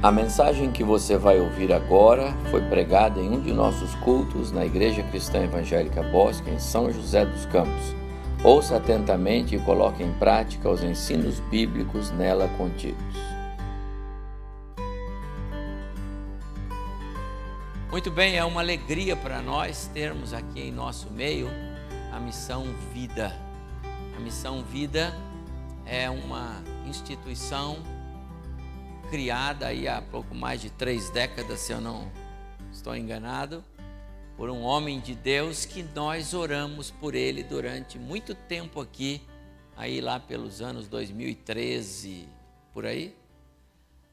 A mensagem que você vai ouvir agora foi pregada em um de nossos cultos na Igreja Cristã Evangélica Bosque, em São José dos Campos. Ouça atentamente e coloque em prática os ensinos bíblicos nela contidos. Muito bem, é uma alegria para nós termos aqui em nosso meio a missão Vida. A missão Vida é uma instituição criada aí há pouco mais de três décadas, se eu não estou enganado, por um homem de Deus que nós oramos por ele durante muito tempo aqui, aí lá pelos anos 2013, por aí.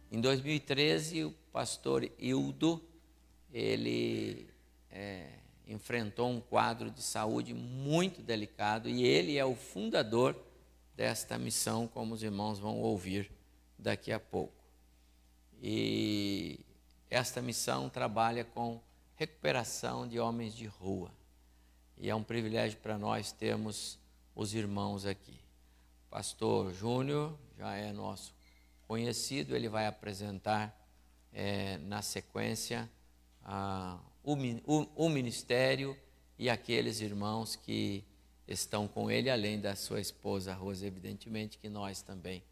Em 2013, o pastor Hildo, ele é, enfrentou um quadro de saúde muito delicado e ele é o fundador desta missão, como os irmãos vão ouvir daqui a pouco. E esta missão trabalha com recuperação de homens de rua. E é um privilégio para nós termos os irmãos aqui. O pastor Júnior já é nosso conhecido, ele vai apresentar é, na sequência a, o, o, o ministério e aqueles irmãos que estão com ele, além da sua esposa Rosa, evidentemente, que nós também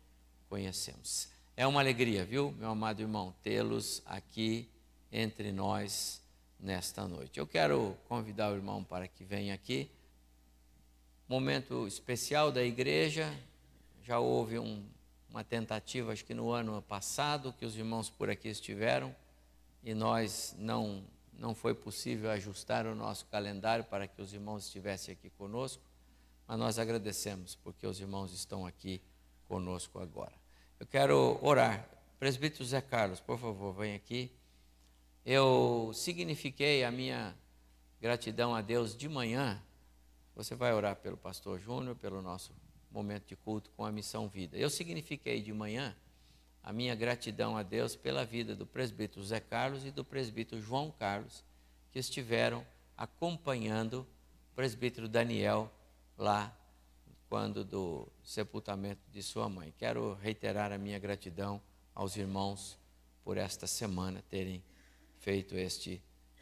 conhecemos. É uma alegria, viu, meu amado irmão, tê-los aqui entre nós nesta noite. Eu quero convidar o irmão para que venha aqui. Momento especial da igreja. Já houve um, uma tentativa, acho que no ano passado, que os irmãos por aqui estiveram e nós não não foi possível ajustar o nosso calendário para que os irmãos estivessem aqui conosco, mas nós agradecemos porque os irmãos estão aqui conosco agora. Eu quero orar. Presbítero Zé Carlos, por favor, vem aqui. Eu signifiquei a minha gratidão a Deus de manhã. Você vai orar pelo pastor Júnior, pelo nosso momento de culto com a missão vida. Eu signifiquei de manhã a minha gratidão a Deus pela vida do presbítero Zé Carlos e do presbítero João Carlos, que estiveram acompanhando o presbítero Daniel lá quando do sepultamento de sua mãe. Quero reiterar a minha gratidão aos irmãos por esta semana terem feito este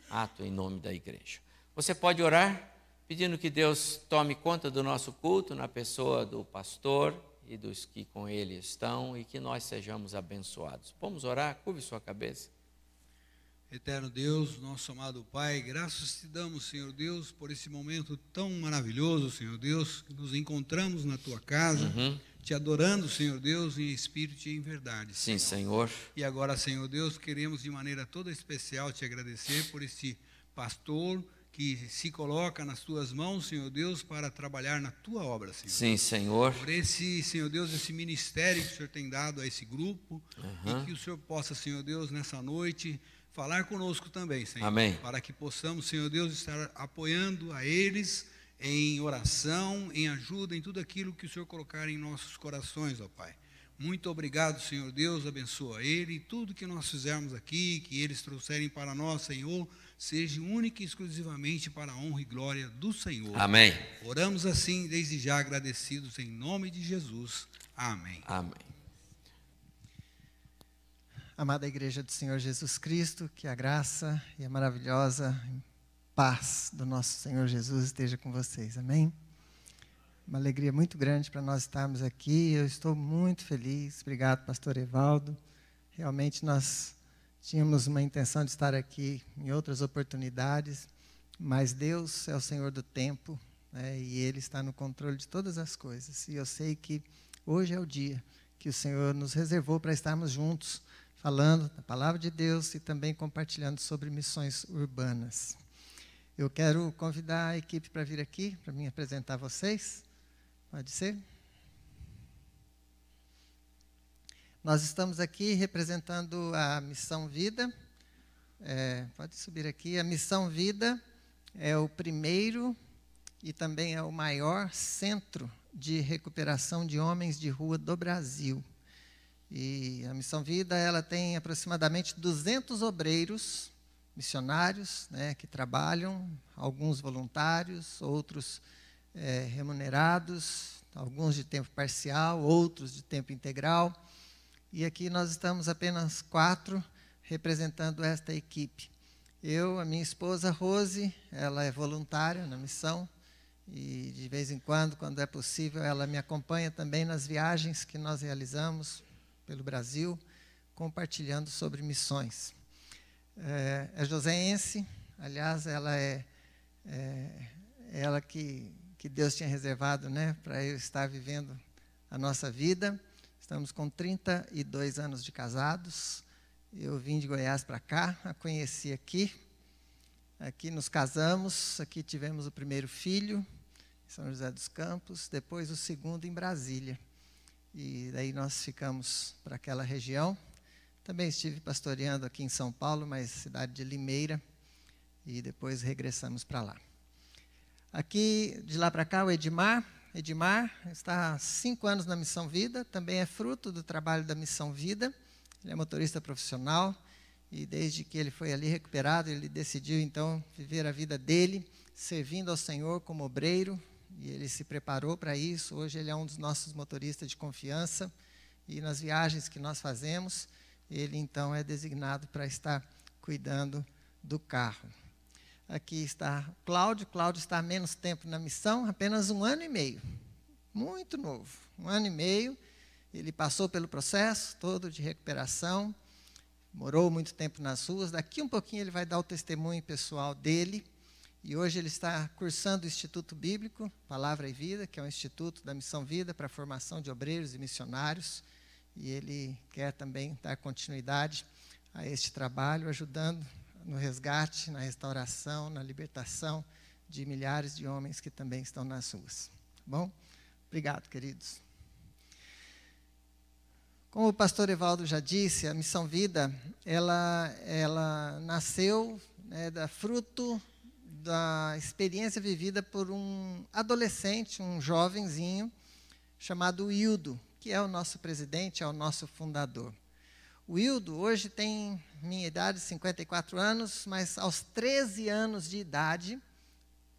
ato em nome da igreja. Você pode orar pedindo que Deus tome conta do nosso culto na pessoa do pastor e dos que com ele estão e que nós sejamos abençoados. Vamos orar? Curve sua cabeça. Eterno Deus, nosso amado Pai, graças te damos, Senhor Deus, por esse momento tão maravilhoso, Senhor Deus, que nos encontramos na tua casa, uhum. te adorando, Senhor Deus, em espírito e em verdade. Sim, Senhor. E agora, Senhor Deus, queremos de maneira toda especial te agradecer por esse pastor que se coloca nas tuas mãos, Senhor Deus, para trabalhar na tua obra, Senhor. Sim, Senhor. Por esse, Senhor Deus, esse ministério que o Senhor tem dado a esse grupo, uhum. e que o Senhor possa, Senhor Deus, nessa noite falar conosco também, Senhor. Amém. Para que possamos, Senhor Deus, estar apoiando a eles em oração, em ajuda, em tudo aquilo que o Senhor colocar em nossos corações, ó Pai. Muito obrigado, Senhor Deus, abençoa ele e tudo que nós fizermos aqui, que eles trouxerem para nós, Senhor, seja única e exclusivamente para a honra e glória do Senhor. Amém. Oramos assim, desde já agradecidos em nome de Jesus. Amém. Amém. Amada Igreja do Senhor Jesus Cristo, que a graça e a maravilhosa paz do nosso Senhor Jesus esteja com vocês. Amém? Uma alegria muito grande para nós estarmos aqui. Eu estou muito feliz. Obrigado, Pastor Evaldo. Realmente nós tínhamos uma intenção de estar aqui em outras oportunidades, mas Deus é o Senhor do tempo né, e Ele está no controle de todas as coisas. E eu sei que hoje é o dia que o Senhor nos reservou para estarmos juntos falando da palavra de Deus e também compartilhando sobre missões urbanas. Eu quero convidar a equipe para vir aqui, para me apresentar vocês. Pode ser? Nós estamos aqui representando a Missão Vida. É, pode subir aqui. A Missão Vida é o primeiro e também é o maior centro de recuperação de homens de rua do Brasil. E a Missão Vida ela tem aproximadamente 200 obreiros missionários né, que trabalham, alguns voluntários, outros é, remunerados, alguns de tempo parcial, outros de tempo integral. e aqui nós estamos apenas quatro representando esta equipe. Eu, a minha esposa Rose, ela é voluntária na missão e de vez em quando, quando é possível, ela me acompanha também nas viagens que nós realizamos pelo Brasil, compartilhando sobre missões. É, é joseense, aliás, ela é, é ela que, que Deus tinha reservado né, para eu estar vivendo a nossa vida. Estamos com 32 anos de casados. Eu vim de Goiás para cá, a conheci aqui. Aqui nos casamos, aqui tivemos o primeiro filho, em São José dos Campos, depois o segundo em Brasília. E daí nós ficamos para aquela região. Também estive pastoreando aqui em São Paulo, mas cidade de Limeira, e depois regressamos para lá. Aqui, de lá para cá, o Edmar. Edmar está há cinco anos na Missão Vida, também é fruto do trabalho da Missão Vida. Ele é motorista profissional e desde que ele foi ali recuperado, ele decidiu então viver a vida dele, servindo ao Senhor como obreiro, e ele se preparou para isso. Hoje ele é um dos nossos motoristas de confiança e nas viagens que nós fazemos, ele então é designado para estar cuidando do carro. Aqui está Cláudio. Cláudio está há menos tempo na missão, apenas um ano e meio. Muito novo, um ano e meio ele passou pelo processo todo de recuperação, morou muito tempo nas ruas. Daqui um pouquinho ele vai dar o testemunho pessoal dele. E hoje ele está cursando o Instituto Bíblico, Palavra e Vida, que é um instituto da Missão Vida para a formação de obreiros e missionários. E ele quer também dar continuidade a este trabalho, ajudando no resgate, na restauração, na libertação de milhares de homens que também estão nas ruas. Tá bom? Obrigado, queridos. Como o pastor Evaldo já disse, a Missão Vida, ela, ela nasceu né, da fruto da experiência vivida por um adolescente, um jovenzinho, chamado Wildo, que é o nosso presidente, é o nosso fundador. O Wildo hoje tem minha idade, 54 anos, mas aos 13 anos de idade,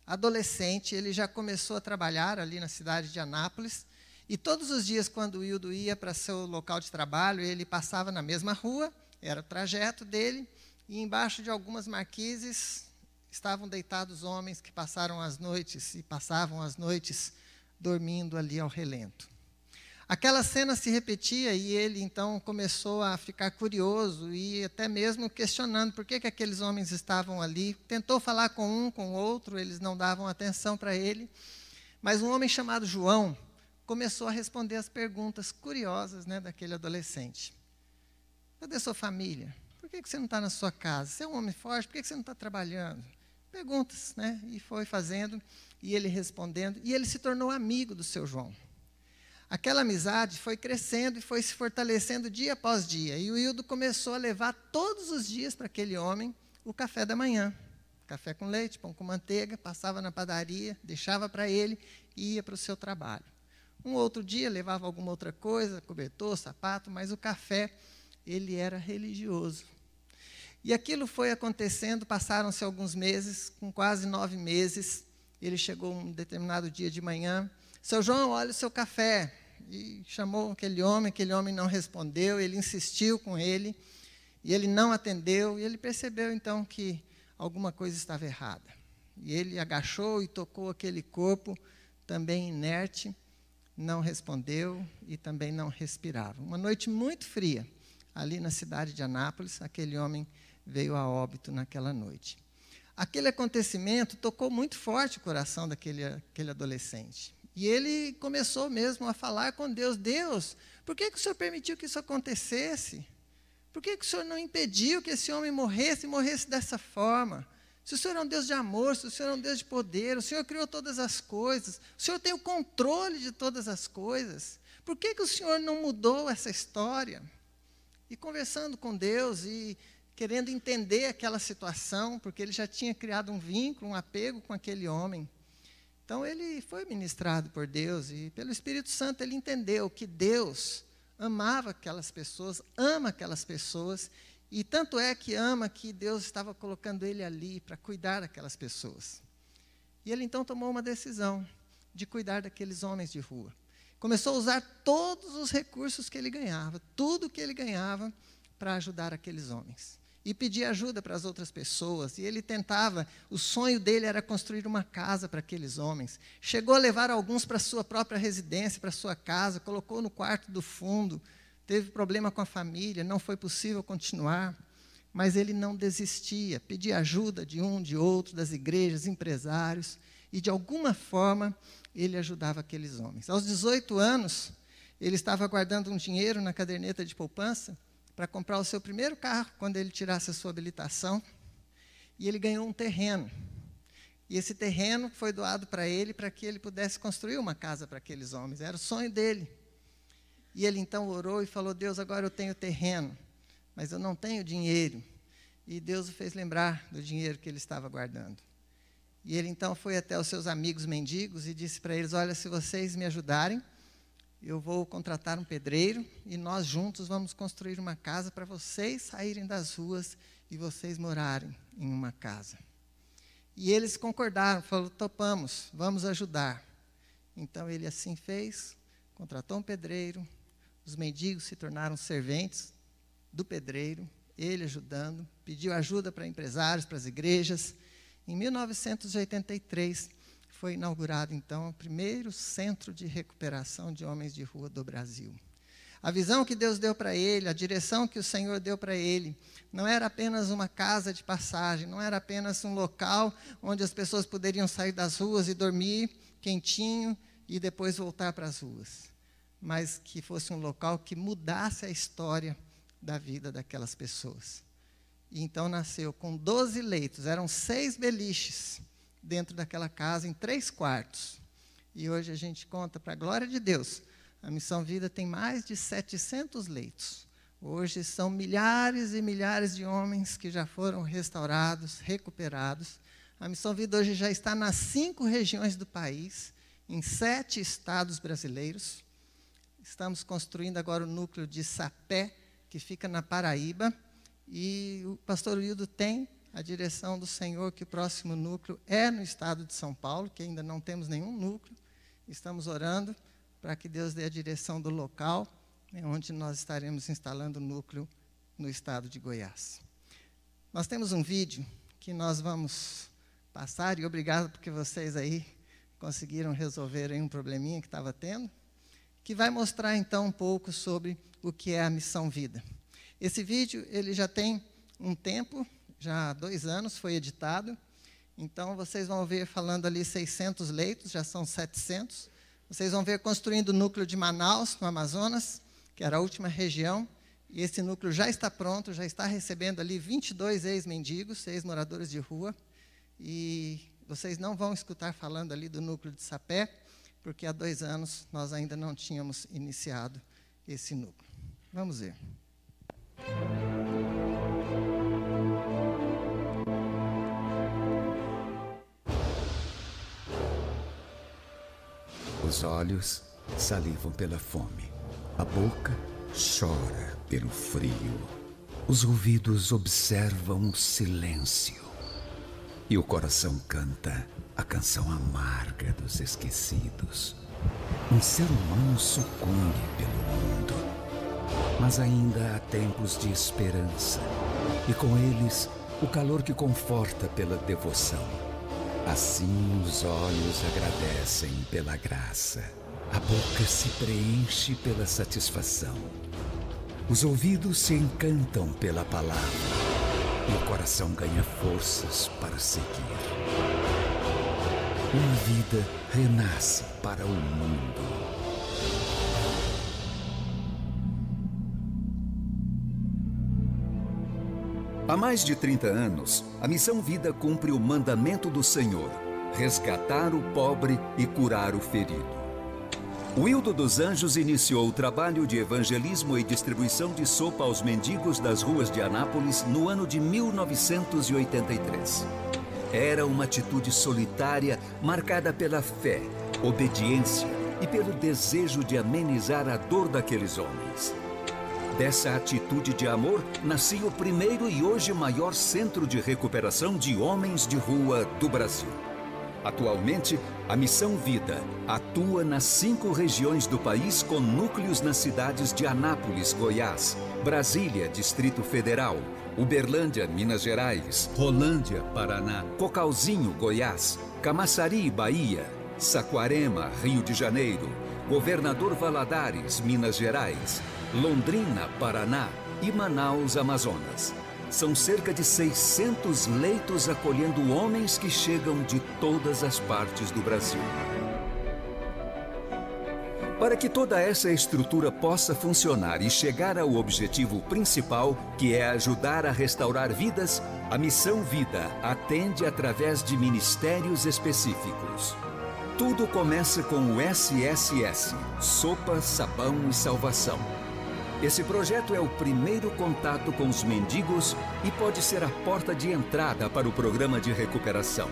adolescente, ele já começou a trabalhar ali na cidade de Anápolis, e todos os dias, quando o Hildo ia para seu local de trabalho, ele passava na mesma rua, era o trajeto dele, e embaixo de algumas marquises estavam deitados homens que passaram as noites e passavam as noites dormindo ali ao relento. Aquela cena se repetia e ele então começou a ficar curioso e até mesmo questionando por que, que aqueles homens estavam ali. Tentou falar com um, com outro, eles não davam atenção para ele. Mas um homem chamado João, começou a responder as perguntas curiosas né, daquele adolescente. Cadê sua família? Por que você não está na sua casa? Você é um homem forte, por que você não está trabalhando? Perguntas, né? E foi fazendo, e ele respondendo, e ele se tornou amigo do seu João. Aquela amizade foi crescendo e foi se fortalecendo dia após dia. E o Hildo começou a levar todos os dias para aquele homem o café da manhã. Café com leite, pão com manteiga, passava na padaria, deixava para ele e ia para o seu trabalho. Um outro dia levava alguma outra coisa, cobertor, sapato, mas o café, ele era religioso. E aquilo foi acontecendo, passaram-se alguns meses, com quase nove meses, ele chegou um determinado dia de manhã, seu João, olha o seu café. E chamou aquele homem, aquele homem não respondeu, ele insistiu com ele, e ele não atendeu, e ele percebeu então que alguma coisa estava errada. E ele agachou e tocou aquele corpo, também inerte, não respondeu e também não respirava. Uma noite muito fria, ali na cidade de Anápolis, aquele homem veio a óbito naquela noite. Aquele acontecimento tocou muito forte o coração daquele aquele adolescente. E ele começou mesmo a falar com Deus: Deus, por que, que o Senhor permitiu que isso acontecesse? Por que, que o Senhor não impediu que esse homem morresse e morresse dessa forma? Se o Senhor é um Deus de amor, se o Senhor é um Deus de poder, o Senhor criou todas as coisas, o Senhor tem o controle de todas as coisas, por que, que o Senhor não mudou essa história? E conversando com Deus e querendo entender aquela situação, porque ele já tinha criado um vínculo, um apego com aquele homem. Então ele foi ministrado por Deus e pelo Espírito Santo ele entendeu que Deus amava aquelas pessoas, ama aquelas pessoas e tanto é que ama que Deus estava colocando ele ali para cuidar daquelas pessoas. E ele então tomou uma decisão de cuidar daqueles homens de rua. começou a usar todos os recursos que ele ganhava, tudo que ele ganhava para ajudar aqueles homens. E pedir ajuda para as outras pessoas. E ele tentava, o sonho dele era construir uma casa para aqueles homens. Chegou a levar alguns para sua própria residência, para sua casa, colocou no quarto do fundo. Teve problema com a família, não foi possível continuar. Mas ele não desistia, pedia ajuda de um, de outro, das igrejas, empresários. E de alguma forma ele ajudava aqueles homens. Aos 18 anos, ele estava guardando um dinheiro na caderneta de poupança para comprar o seu primeiro carro quando ele tirasse a sua habilitação. E ele ganhou um terreno. E esse terreno foi doado para ele para que ele pudesse construir uma casa para aqueles homens. Era o sonho dele. E ele então orou e falou: Deus, agora eu tenho terreno, mas eu não tenho dinheiro. E Deus o fez lembrar do dinheiro que ele estava guardando. E ele então foi até os seus amigos mendigos e disse para eles: Olha, se vocês me ajudarem, eu vou contratar um pedreiro e nós juntos vamos construir uma casa para vocês saírem das ruas e vocês morarem em uma casa. E eles concordaram, falaram: topamos, vamos ajudar. Então ele assim fez, contratou um pedreiro, os mendigos se tornaram serventes do pedreiro, ele ajudando, pediu ajuda para empresários, para as igrejas. Em 1983, foi inaugurado, então, o primeiro centro de recuperação de homens de rua do Brasil. A visão que Deus deu para ele, a direção que o Senhor deu para ele, não era apenas uma casa de passagem, não era apenas um local onde as pessoas poderiam sair das ruas e dormir quentinho e depois voltar para as ruas, mas que fosse um local que mudasse a história da vida daquelas pessoas. E então nasceu com 12 leitos, eram seis beliches dentro daquela casa, em três quartos. E hoje a gente conta, para a glória de Deus, a Missão Vida tem mais de 700 leitos. Hoje são milhares e milhares de homens que já foram restaurados, recuperados. A Missão Vida hoje já está nas cinco regiões do país, em sete estados brasileiros. Estamos construindo agora o núcleo de Sapé, que fica na Paraíba. E o pastor Wildo tem a direção do Senhor que o próximo núcleo é no estado de São Paulo, que ainda não temos nenhum núcleo. Estamos orando para que Deus dê a direção do local né, onde nós estaremos instalando o núcleo no estado de Goiás. Nós temos um vídeo que nós vamos passar, e obrigado porque vocês aí conseguiram resolver um probleminha que estava tendo, que vai mostrar então um pouco sobre o que é a missão vida. Esse vídeo ele já tem um tempo, já há dois anos foi editado. Então, vocês vão ver falando ali 600 leitos, já são 700. Vocês vão ver construindo o núcleo de Manaus, no Amazonas, que era a última região. E esse núcleo já está pronto, já está recebendo ali 22 ex-mendigos, ex-moradores de rua. E vocês não vão escutar falando ali do núcleo de Sapé, porque há dois anos nós ainda não tínhamos iniciado esse núcleo. Vamos ver. Os olhos salivam pela fome. A boca chora pelo frio. Os ouvidos observam o silêncio. E o coração canta a canção amarga dos esquecidos. Um ser humano sucumbe pelo mundo. Mas ainda há tempos de esperança. E com eles, o calor que conforta pela devoção Assim os olhos agradecem pela graça, a boca se preenche pela satisfação, os ouvidos se encantam pela palavra e o coração ganha forças para seguir. Uma vida renasce para o mundo. Há mais de 30 anos, a Missão Vida cumpre o mandamento do Senhor: resgatar o pobre e curar o ferido. Wildo dos Anjos iniciou o trabalho de evangelismo e distribuição de sopa aos mendigos das ruas de Anápolis no ano de 1983. Era uma atitude solitária marcada pela fé, obediência e pelo desejo de amenizar a dor daqueles homens. Dessa atitude de amor nascia o primeiro e hoje maior centro de recuperação de homens de rua do Brasil. Atualmente, a Missão Vida atua nas cinco regiões do país com núcleos nas cidades de Anápolis, Goiás, Brasília, Distrito Federal, Uberlândia, Minas Gerais, Rolândia, Paraná, Cocalzinho, Goiás, Camaçari, Bahia, Saquarema, Rio de Janeiro, Governador Valadares, Minas Gerais, Londrina, Paraná e Manaus, Amazonas. São cerca de 600 leitos acolhendo homens que chegam de todas as partes do Brasil. Para que toda essa estrutura possa funcionar e chegar ao objetivo principal, que é ajudar a restaurar vidas, a Missão Vida atende através de ministérios específicos. Tudo começa com o SSS Sopa, Sabão e Salvação esse projeto é o primeiro contato com os mendigos e pode ser a porta de entrada para o programa de recuperação.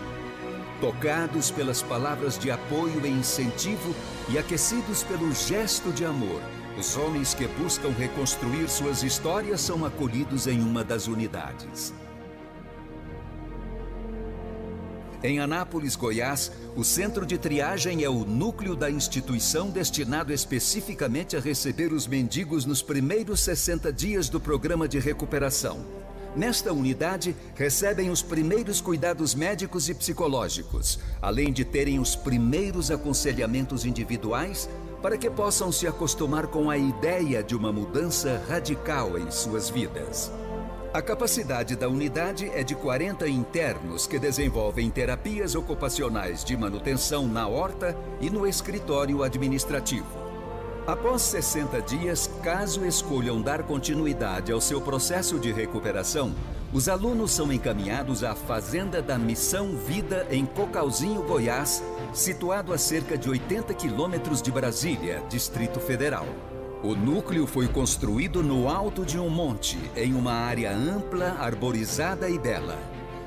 Tocados pelas palavras de apoio e incentivo e aquecidos pelo gesto de amor, os homens que buscam reconstruir suas histórias são acolhidos em uma das unidades. Em Anápolis, Goiás, o centro de triagem é o núcleo da instituição destinado especificamente a receber os mendigos nos primeiros 60 dias do programa de recuperação. Nesta unidade, recebem os primeiros cuidados médicos e psicológicos, além de terem os primeiros aconselhamentos individuais para que possam se acostumar com a ideia de uma mudança radical em suas vidas. A capacidade da unidade é de 40 internos que desenvolvem terapias ocupacionais de manutenção na horta e no escritório administrativo. Após 60 dias, caso escolham dar continuidade ao seu processo de recuperação, os alunos são encaminhados à Fazenda da Missão Vida em Cocalzinho, Goiás, situado a cerca de 80 quilômetros de Brasília, Distrito Federal. O núcleo foi construído no alto de um monte, em uma área ampla, arborizada e bela.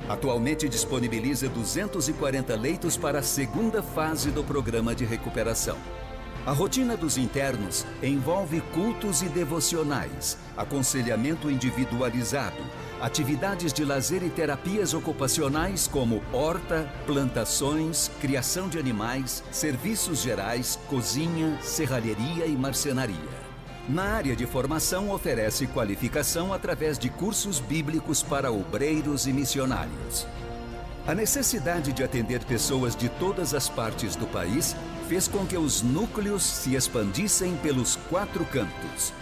Atualmente disponibiliza 240 leitos para a segunda fase do programa de recuperação. A rotina dos internos envolve cultos e devocionais, aconselhamento individualizado, atividades de lazer e terapias ocupacionais como horta, plantações, criação de animais, serviços gerais, cozinha, serralheria e marcenaria. Na área de formação, oferece qualificação através de cursos bíblicos para obreiros e missionários. A necessidade de atender pessoas de todas as partes do país fez com que os núcleos se expandissem pelos quatro cantos.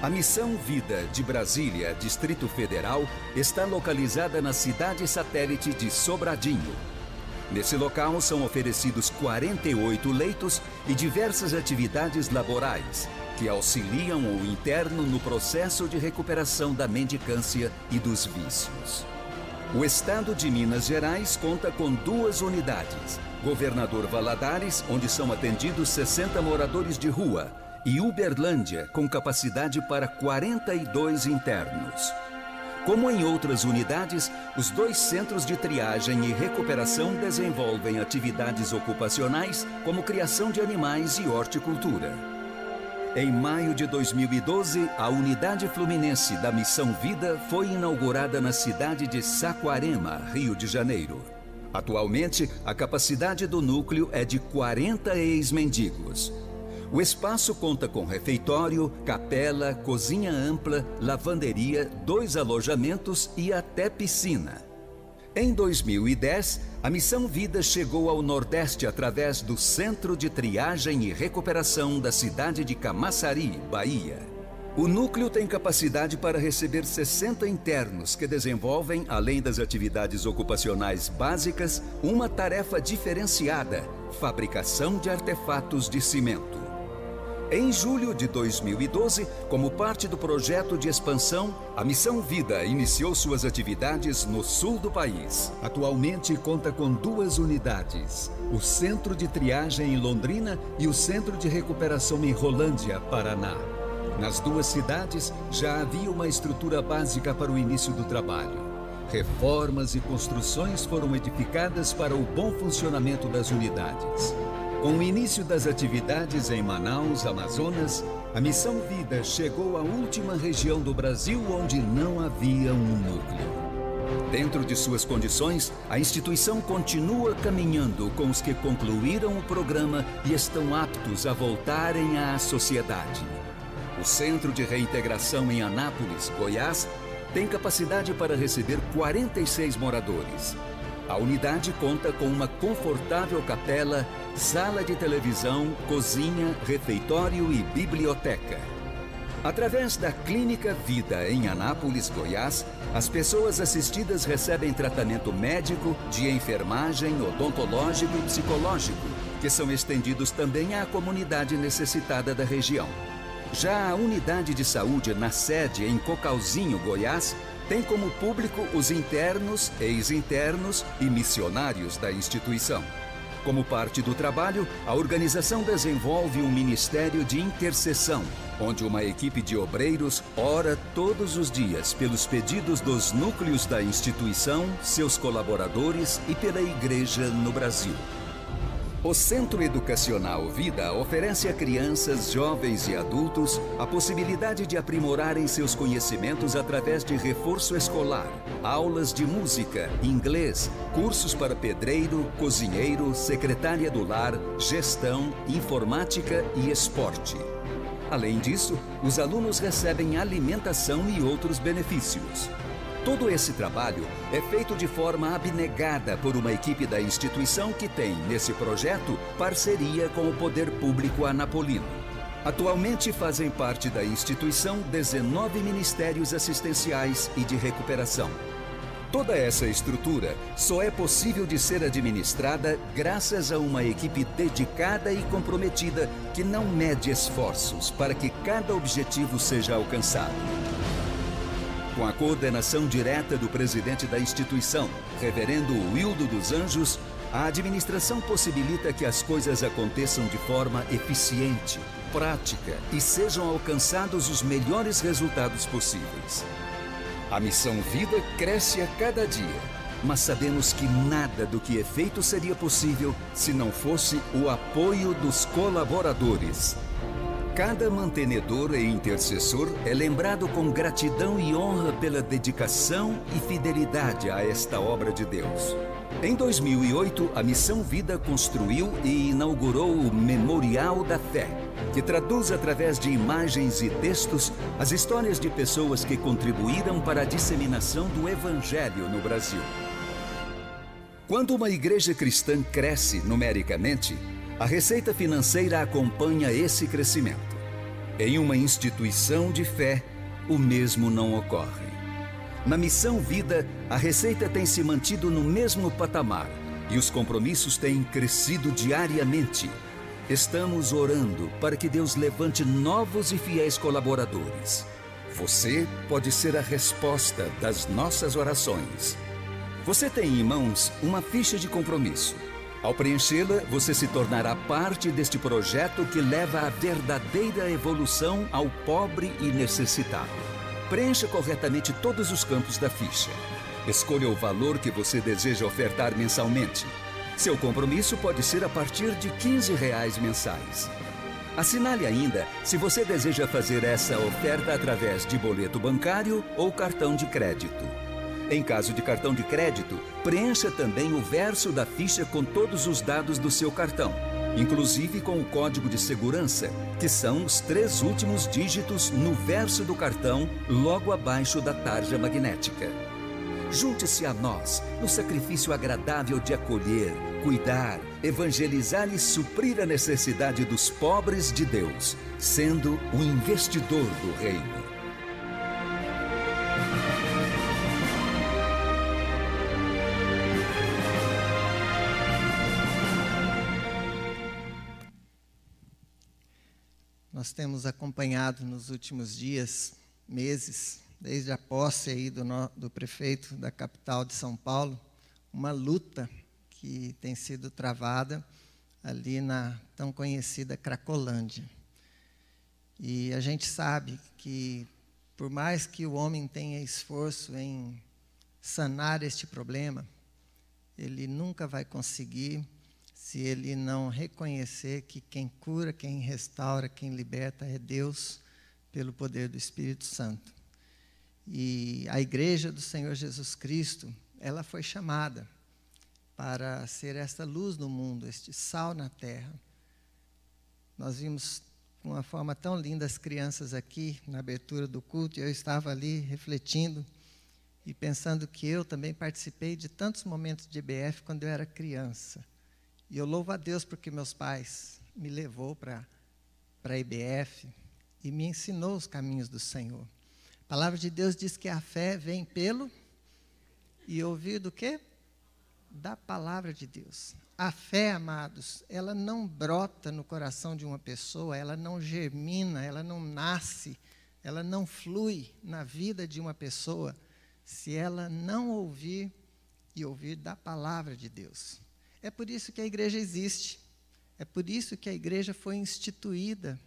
A Missão Vida de Brasília, Distrito Federal, está localizada na cidade satélite de Sobradinho. Nesse local são oferecidos 48 leitos e diversas atividades laborais, que auxiliam o interno no processo de recuperação da mendicância e dos vícios. O estado de Minas Gerais conta com duas unidades: Governador Valadares, onde são atendidos 60 moradores de rua, e Uberlândia, com capacidade para 42 internos. Como em outras unidades, os dois centros de triagem e recuperação desenvolvem atividades ocupacionais como criação de animais e horticultura. Em maio de 2012, a unidade fluminense da Missão Vida foi inaugurada na cidade de Saquarema, Rio de Janeiro. Atualmente, a capacidade do núcleo é de 40 ex-mendigos. O espaço conta com refeitório, capela, cozinha ampla, lavanderia, dois alojamentos e até piscina. Em 2010, a Missão Vida chegou ao Nordeste através do Centro de Triagem e Recuperação da cidade de Camaçari, Bahia. O núcleo tem capacidade para receber 60 internos que desenvolvem, além das atividades ocupacionais básicas, uma tarefa diferenciada: fabricação de artefatos de cimento. Em julho de 2012, como parte do projeto de expansão, a Missão Vida iniciou suas atividades no sul do país. Atualmente conta com duas unidades: o Centro de Triagem em Londrina e o Centro de Recuperação em Rolândia, Paraná. Nas duas cidades já havia uma estrutura básica para o início do trabalho. Reformas e construções foram edificadas para o bom funcionamento das unidades. Com o início das atividades em Manaus, Amazonas, a Missão Vida chegou à última região do Brasil onde não havia um núcleo. Dentro de suas condições, a instituição continua caminhando com os que concluíram o programa e estão aptos a voltarem à sociedade. O Centro de Reintegração em Anápolis, Goiás, tem capacidade para receber 46 moradores. A unidade conta com uma confortável capela, sala de televisão, cozinha, refeitório e biblioteca. Através da Clínica Vida em Anápolis, Goiás, as pessoas assistidas recebem tratamento médico, de enfermagem, odontológico e psicológico, que são estendidos também à comunidade necessitada da região. Já a unidade de saúde na sede em Cocalzinho, Goiás, tem como público os internos, ex-internos e missionários da instituição. Como parte do trabalho, a organização desenvolve um ministério de intercessão, onde uma equipe de obreiros ora todos os dias pelos pedidos dos núcleos da instituição, seus colaboradores e pela igreja no Brasil. O Centro Educacional Vida oferece a crianças, jovens e adultos a possibilidade de aprimorarem seus conhecimentos através de reforço escolar, aulas de música, inglês, cursos para pedreiro, cozinheiro, secretária do lar, gestão, informática e esporte. Além disso, os alunos recebem alimentação e outros benefícios. Todo esse trabalho é feito de forma abnegada por uma equipe da instituição que tem, nesse projeto, parceria com o poder público anapolino. Atualmente fazem parte da instituição 19 ministérios assistenciais e de recuperação. Toda essa estrutura só é possível de ser administrada graças a uma equipe dedicada e comprometida que não mede esforços para que cada objetivo seja alcançado. Com a coordenação direta do presidente da instituição, Reverendo Wildo dos Anjos, a administração possibilita que as coisas aconteçam de forma eficiente, prática e sejam alcançados os melhores resultados possíveis. A missão Vida cresce a cada dia, mas sabemos que nada do que é feito seria possível se não fosse o apoio dos colaboradores. Cada mantenedor e intercessor é lembrado com gratidão e honra pela dedicação e fidelidade a esta obra de Deus. Em 2008, a Missão Vida construiu e inaugurou o Memorial da Fé, que traduz através de imagens e textos as histórias de pessoas que contribuíram para a disseminação do Evangelho no Brasil. Quando uma igreja cristã cresce numericamente, a receita financeira acompanha esse crescimento. Em uma instituição de fé, o mesmo não ocorre. Na missão Vida, a receita tem se mantido no mesmo patamar e os compromissos têm crescido diariamente. Estamos orando para que Deus levante novos e fiéis colaboradores. Você pode ser a resposta das nossas orações. Você tem em mãos uma ficha de compromisso. Ao preenchê-la, você se tornará parte deste projeto que leva à verdadeira evolução ao pobre e necessitado. Preencha corretamente todos os campos da ficha. Escolha o valor que você deseja ofertar mensalmente. Seu compromisso pode ser a partir de 15 reais mensais. Assinale ainda se você deseja fazer essa oferta através de boleto bancário ou cartão de crédito. Em caso de cartão de crédito, preencha também o verso da ficha com todos os dados do seu cartão, inclusive com o código de segurança, que são os três últimos dígitos no verso do cartão, logo abaixo da tarja magnética. Junte-se a nós no sacrifício agradável de acolher, cuidar, evangelizar e suprir a necessidade dos pobres de Deus, sendo o investidor do reino. Nós temos acompanhado nos últimos dias, meses, desde a posse aí do, no, do prefeito da capital de São Paulo, uma luta que tem sido travada ali na tão conhecida Cracolândia. E a gente sabe que, por mais que o homem tenha esforço em sanar este problema, ele nunca vai conseguir se ele não reconhecer que quem cura, quem restaura, quem liberta é Deus pelo poder do Espírito Santo. E a igreja do Senhor Jesus Cristo, ela foi chamada para ser esta luz no mundo, este sal na terra. Nós vimos de uma forma tão linda as crianças aqui na abertura do culto, e eu estava ali refletindo e pensando que eu também participei de tantos momentos de IBF quando eu era criança. E eu louvo a Deus porque meus pais me levou para a IBF e me ensinou os caminhos do Senhor. A palavra de Deus diz que a fé vem pelo e ouvir do quê? Da palavra de Deus. A fé, amados, ela não brota no coração de uma pessoa, ela não germina, ela não nasce, ela não flui na vida de uma pessoa se ela não ouvir e ouvir da palavra de Deus. É por isso que a igreja existe. É por isso que a igreja foi instituída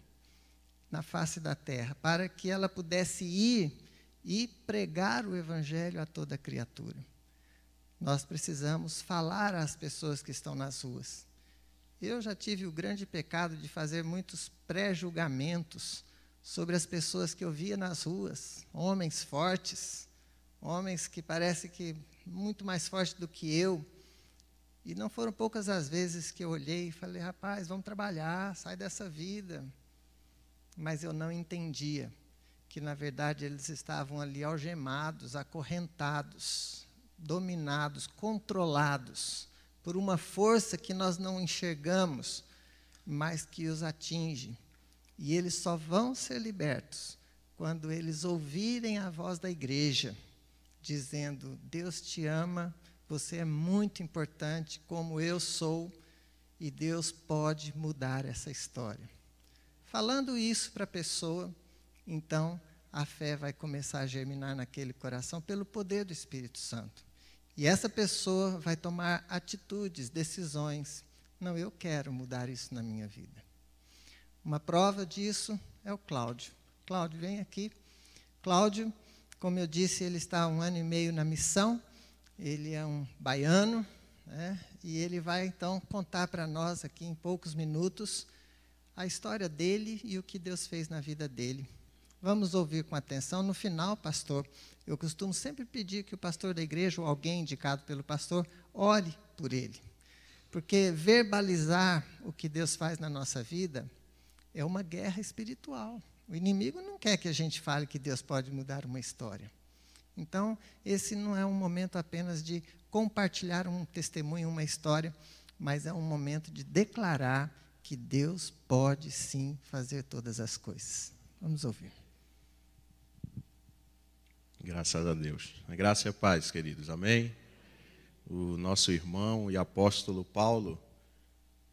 na face da terra, para que ela pudesse ir e pregar o evangelho a toda criatura. Nós precisamos falar às pessoas que estão nas ruas. Eu já tive o grande pecado de fazer muitos pré-julgamentos sobre as pessoas que eu via nas ruas, homens fortes, homens que parece que muito mais fortes do que eu. E não foram poucas as vezes que eu olhei e falei, rapaz, vamos trabalhar, sai dessa vida. Mas eu não entendia que, na verdade, eles estavam ali algemados, acorrentados, dominados, controlados por uma força que nós não enxergamos, mas que os atinge. E eles só vão ser libertos quando eles ouvirem a voz da igreja dizendo: Deus te ama, você é muito importante, como eu sou, e Deus pode mudar essa história. Falando isso para a pessoa, então a fé vai começar a germinar naquele coração pelo poder do Espírito Santo. E essa pessoa vai tomar atitudes, decisões. Não, eu quero mudar isso na minha vida. Uma prova disso é o Cláudio. Cláudio, vem aqui. Cláudio, como eu disse, ele está há um ano e meio na missão. Ele é um baiano, né? e ele vai então contar para nós aqui em poucos minutos a história dele e o que Deus fez na vida dele. Vamos ouvir com atenção. No final, pastor, eu costumo sempre pedir que o pastor da igreja ou alguém indicado pelo pastor ore por ele. Porque verbalizar o que Deus faz na nossa vida é uma guerra espiritual. O inimigo não quer que a gente fale que Deus pode mudar uma história. Então, esse não é um momento apenas de compartilhar um testemunho, uma história, mas é um momento de declarar que Deus pode sim fazer todas as coisas. Vamos ouvir. Graças a Deus. A graça e a paz, queridos. Amém? O nosso irmão e apóstolo Paulo,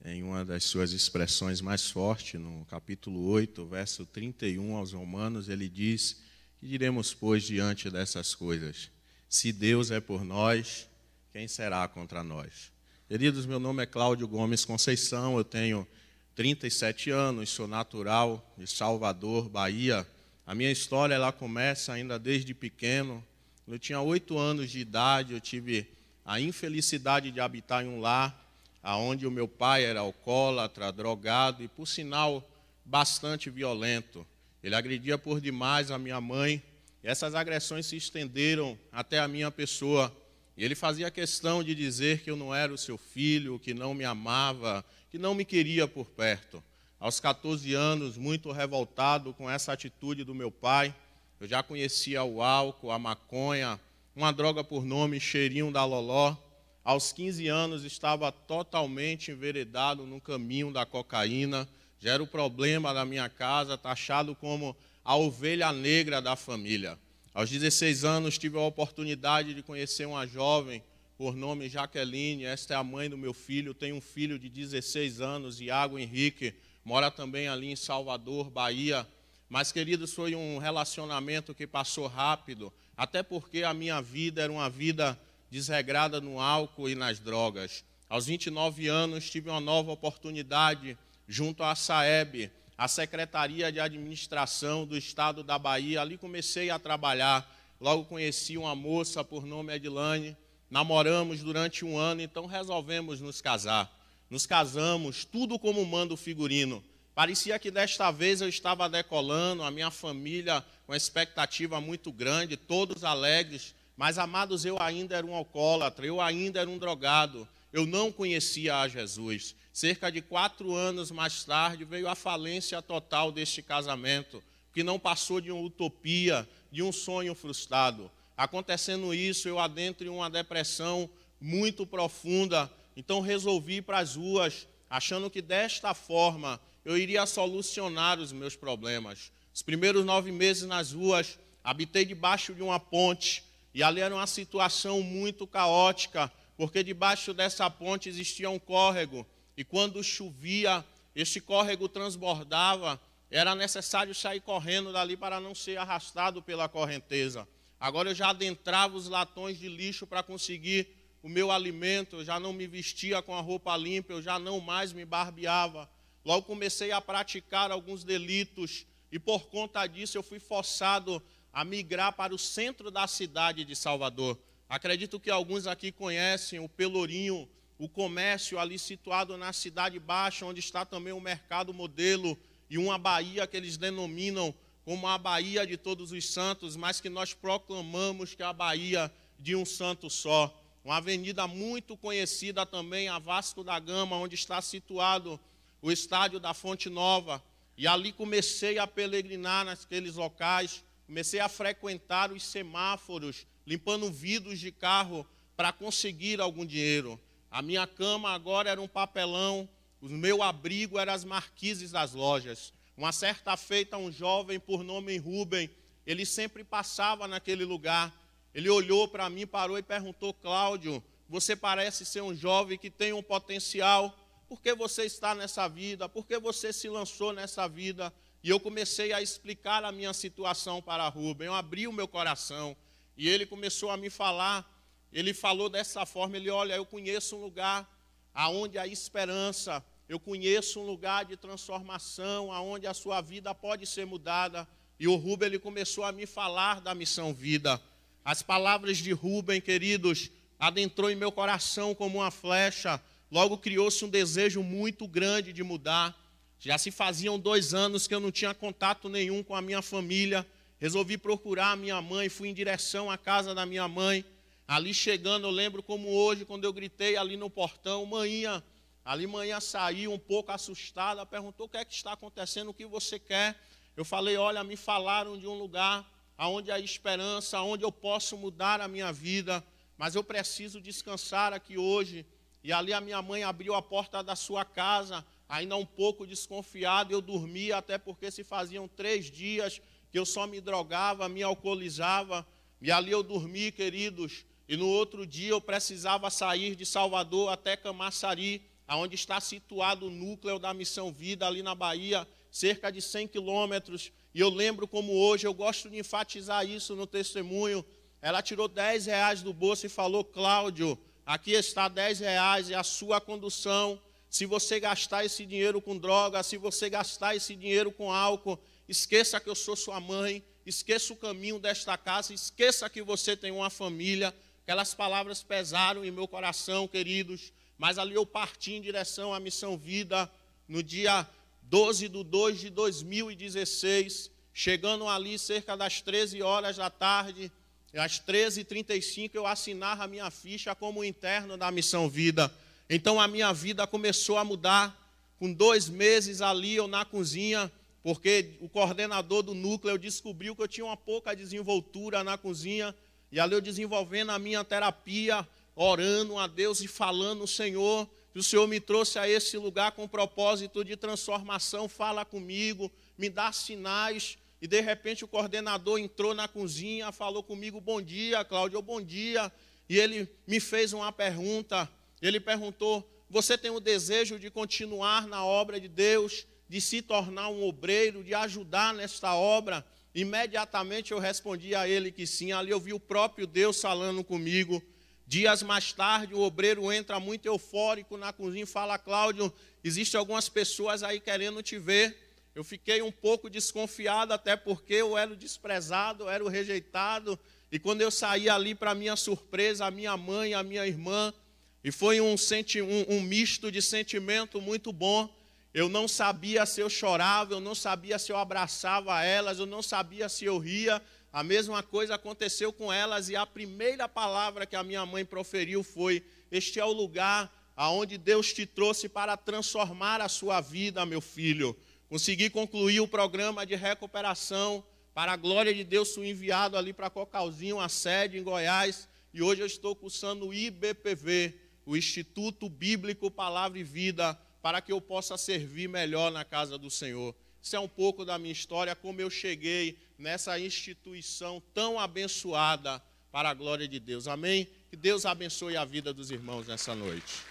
em uma das suas expressões mais fortes, no capítulo 8, verso 31 aos Romanos, ele diz: Que diremos, pois, diante dessas coisas? Se Deus é por nós, quem será contra nós? Queridos, meu nome é Cláudio Gomes Conceição, eu tenho 37 anos, sou natural de Salvador, Bahia. A minha história ela começa ainda desde pequeno. Eu tinha oito anos de idade, eu tive a infelicidade de habitar em um lar aonde o meu pai era alcoólatra, drogado e, por sinal, bastante violento. Ele agredia por demais a minha mãe. E essas agressões se estenderam até a minha pessoa. E ele fazia questão de dizer que eu não era o seu filho, que não me amava, que não me queria por perto aos 14 anos, muito revoltado com essa atitude do meu pai. Eu já conhecia o álcool, a maconha, uma droga por nome cheirinho da loló. Aos 15 anos estava totalmente enveredado no caminho da cocaína. Já era o problema da minha casa, taxado como a ovelha negra da família. Aos 16 anos tive a oportunidade de conhecer uma jovem por nome Jaqueline. Esta é a mãe do meu filho. Tenho um filho de 16 anos, Iago Henrique mora também ali em Salvador, Bahia. Mas, queridos, foi um relacionamento que passou rápido, até porque a minha vida era uma vida desregrada no álcool e nas drogas. Aos 29 anos, tive uma nova oportunidade junto à SAEB, a Secretaria de Administração do Estado da Bahia. Ali comecei a trabalhar. Logo conheci uma moça por nome Edilane. Namoramos durante um ano, então resolvemos nos casar nos casamos, tudo como manda o figurino. Parecia que desta vez eu estava decolando, a minha família com expectativa muito grande, todos alegres, mas amados, eu ainda era um alcoólatra, eu ainda era um drogado, eu não conhecia a Jesus. Cerca de quatro anos mais tarde veio a falência total deste casamento, que não passou de uma utopia, de um sonho frustrado. Acontecendo isso, eu adentro em uma depressão muito profunda, então resolvi ir para as ruas, achando que desta forma eu iria solucionar os meus problemas. Os primeiros nove meses nas ruas, habitei debaixo de uma ponte, e ali era uma situação muito caótica, porque debaixo dessa ponte existia um córrego, e quando chovia, este córrego transbordava, era necessário sair correndo dali para não ser arrastado pela correnteza. Agora eu já adentrava os latões de lixo para conseguir o meu alimento, eu já não me vestia com a roupa limpa, eu já não mais me barbeava. Logo comecei a praticar alguns delitos e por conta disso eu fui forçado a migrar para o centro da cidade de Salvador. Acredito que alguns aqui conhecem o Pelourinho, o comércio ali situado na cidade baixa, onde está também o mercado modelo e uma baía que eles denominam como a Baía de Todos os Santos, mas que nós proclamamos que é a Baía de um santo só. Uma avenida muito conhecida também, a Vasco da Gama, onde está situado o estádio da Fonte Nova. E ali comecei a peregrinar naqueles locais, comecei a frequentar os semáforos, limpando vidros de carro para conseguir algum dinheiro. A minha cama agora era um papelão, o meu abrigo eram as marquises das lojas. Uma certa feita, um jovem por nome Rubem, ele sempre passava naquele lugar. Ele olhou para mim, parou e perguntou: Cláudio, você parece ser um jovem que tem um potencial. Por que você está nessa vida? Por que você se lançou nessa vida? E eu comecei a explicar a minha situação para Rubem. Eu abri o meu coração e ele começou a me falar. Ele falou dessa forma: ele, olha, eu conheço um lugar aonde há esperança, eu conheço um lugar de transformação, aonde a sua vida pode ser mudada. E o Rubem ele começou a me falar da missão vida. As palavras de Rubem, queridos, adentrou em meu coração como uma flecha. Logo criou-se um desejo muito grande de mudar. Já se faziam dois anos que eu não tinha contato nenhum com a minha família. Resolvi procurar a minha mãe, fui em direção à casa da minha mãe. Ali chegando, eu lembro como hoje, quando eu gritei ali no portão, manhã, Ali manhã saiu um pouco assustada, perguntou o que é que está acontecendo, o que você quer. Eu falei, olha, me falaram de um lugar aonde há esperança, aonde eu posso mudar a minha vida, mas eu preciso descansar aqui hoje. E ali a minha mãe abriu a porta da sua casa, ainda um pouco desconfiado, eu dormia, até porque se faziam três dias que eu só me drogava, me alcoolizava, e ali eu dormi, queridos, e no outro dia eu precisava sair de Salvador até Camaçari, aonde está situado o núcleo da Missão Vida, ali na Bahia, cerca de 100 quilômetros. E eu lembro como hoje, eu gosto de enfatizar isso no testemunho. Ela tirou 10 reais do bolso e falou: Cláudio, aqui está 10 reais, é a sua condução. Se você gastar esse dinheiro com droga, se você gastar esse dinheiro com álcool, esqueça que eu sou sua mãe, esqueça o caminho desta casa, esqueça que você tem uma família. Aquelas palavras pesaram em meu coração, queridos. Mas ali eu parti em direção à Missão Vida no dia 12 de 2 de 2016, chegando ali cerca das 13 horas da tarde, às 13h35 eu assinava a minha ficha como interno da Missão Vida. Então a minha vida começou a mudar. Com dois meses ali eu na cozinha, porque o coordenador do núcleo descobriu que eu tinha uma pouca desenvoltura na cozinha, e ali eu desenvolvendo a minha terapia, orando a Deus e falando, Senhor, que o Senhor me trouxe a esse lugar com propósito de transformação, fala comigo, me dá sinais. E de repente o coordenador entrou na cozinha, falou comigo, bom dia, Cláudio, bom dia. E ele me fez uma pergunta. Ele perguntou: Você tem o desejo de continuar na obra de Deus, de se tornar um obreiro, de ajudar nesta obra? Imediatamente eu respondi a ele que sim. Ali eu vi o próprio Deus falando comigo. Dias mais tarde, o obreiro entra muito eufórico na cozinha e fala: Cláudio, existem algumas pessoas aí querendo te ver. Eu fiquei um pouco desconfiado, até porque eu era o desprezado, eu era o rejeitado. E quando eu saí ali, para minha surpresa, a minha mãe, a minha irmã, e foi um, um, um misto de sentimento muito bom. Eu não sabia se eu chorava, eu não sabia se eu abraçava elas, eu não sabia se eu ria. A mesma coisa aconteceu com elas e a primeira palavra que a minha mãe proferiu foi: Este é o lugar aonde Deus te trouxe para transformar a sua vida, meu filho. Consegui concluir o programa de recuperação. Para a glória de Deus, fui enviado ali para Cocalzinho, a sede em Goiás, e hoje eu estou cursando o IBPV, o Instituto Bíblico Palavra e Vida, para que eu possa servir melhor na casa do Senhor. Isso é um pouco da minha história, como eu cheguei nessa instituição tão abençoada para a glória de Deus. Amém? Que Deus abençoe a vida dos irmãos nessa noite.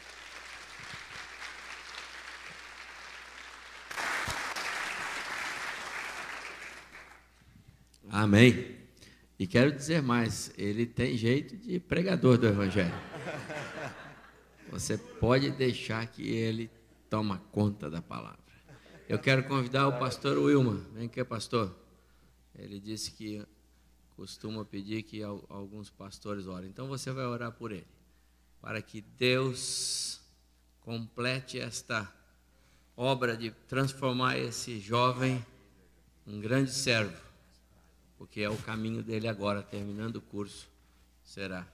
Amém. E quero dizer mais, ele tem jeito de pregador do Evangelho. Você pode deixar que ele toma conta da palavra. Eu quero convidar o pastor Wilma. Vem aqui, pastor. Ele disse que costuma pedir que alguns pastores orem. Então você vai orar por ele, para que Deus complete esta obra de transformar esse jovem um grande servo, porque é o caminho dele agora, terminando o curso, será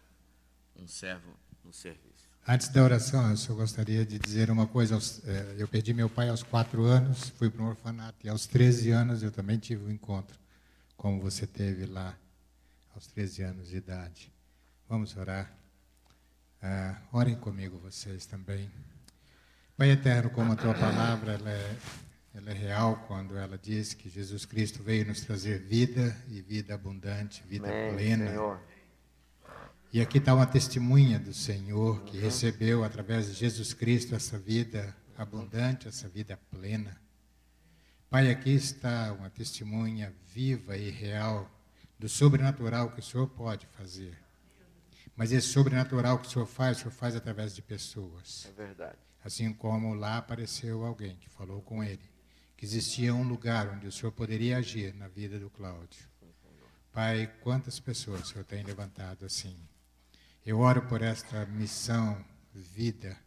um servo no serviço. Antes da oração, eu só gostaria de dizer uma coisa. É, eu perdi meu pai aos quatro anos, fui para um orfanato, e aos 13 anos eu também tive um encontro, como você teve lá, aos 13 anos de idade. Vamos orar. Uh, orem comigo, vocês também. Pai eterno, como a tua palavra ela é, ela é real quando ela diz que Jesus Cristo veio nos trazer vida e vida abundante, vida Amém, plena. Senhor. E aqui está uma testemunha do Senhor que uhum. recebeu através de Jesus Cristo essa vida abundante, essa vida plena. Pai, aqui está uma testemunha viva e real do sobrenatural que o Senhor pode fazer. Mas esse sobrenatural que o Senhor faz, o Senhor faz através de pessoas. É verdade. Assim como lá apareceu alguém que falou com ele, que existia um lugar onde o Senhor poderia agir na vida do Cláudio. Pai, quantas pessoas o Senhor tem levantado assim? Eu oro por esta missão, vida,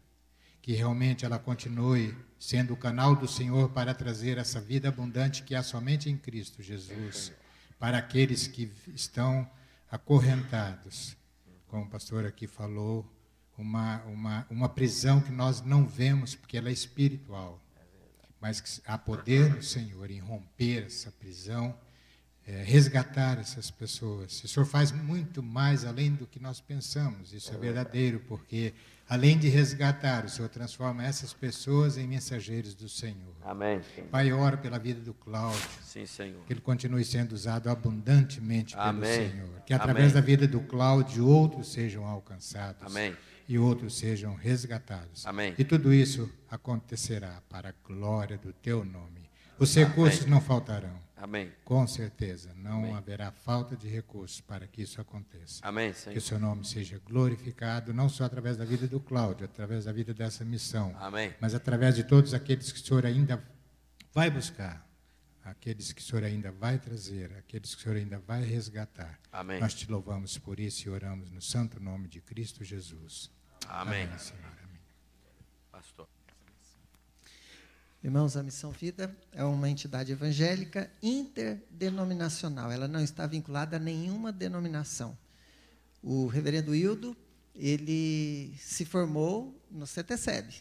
que realmente ela continue sendo o canal do Senhor para trazer essa vida abundante que há somente em Cristo Jesus, para aqueles que estão acorrentados, como o pastor aqui falou, uma, uma, uma prisão que nós não vemos porque ela é espiritual, mas que há poder no Senhor em romper essa prisão é, resgatar essas pessoas. O Senhor faz muito mais além do que nós pensamos, isso é verdadeiro, porque além de resgatar, o Senhor transforma essas pessoas em mensageiros do Senhor. Amém. Pai, oro pela vida do Cláudio. Sim, Senhor. Que ele continue sendo usado abundantemente Amém. pelo Senhor. Que através Amém. da vida do Cláudio outros sejam alcançados. Amém. E outros sejam resgatados. Amém. E tudo isso acontecerá para a glória do teu nome. Os recursos não faltarão. Amém. Com certeza, não Amém. haverá falta de recursos para que isso aconteça. Amém, Senhor. Que o seu nome seja glorificado, não só através da vida do Cláudio, através da vida dessa missão, Amém. mas através de todos aqueles que o Senhor ainda vai buscar, aqueles que o Senhor ainda vai trazer, aqueles que o Senhor ainda vai resgatar. Amém. Nós te louvamos por isso e oramos no santo nome de Cristo Jesus. Amém. Amém Senhor. Amém. Pastor. Irmãos, a Missão Vida é uma entidade evangélica interdenominacional. Ela não está vinculada a nenhuma denominação. O reverendo Hildo, ele se formou no CTCEB.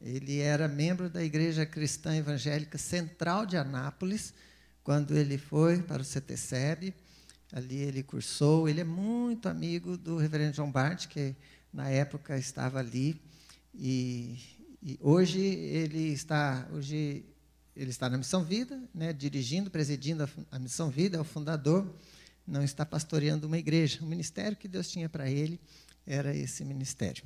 Ele era membro da Igreja Cristã Evangélica Central de Anápolis, quando ele foi para o CTCEB. Ali ele cursou. Ele é muito amigo do reverendo João Bart, que na época estava ali. E e hoje ele está, hoje ele está na Missão Vida, né, dirigindo, presidindo a, a Missão Vida, é o fundador, não está pastoreando uma igreja. O ministério que Deus tinha para ele era esse ministério.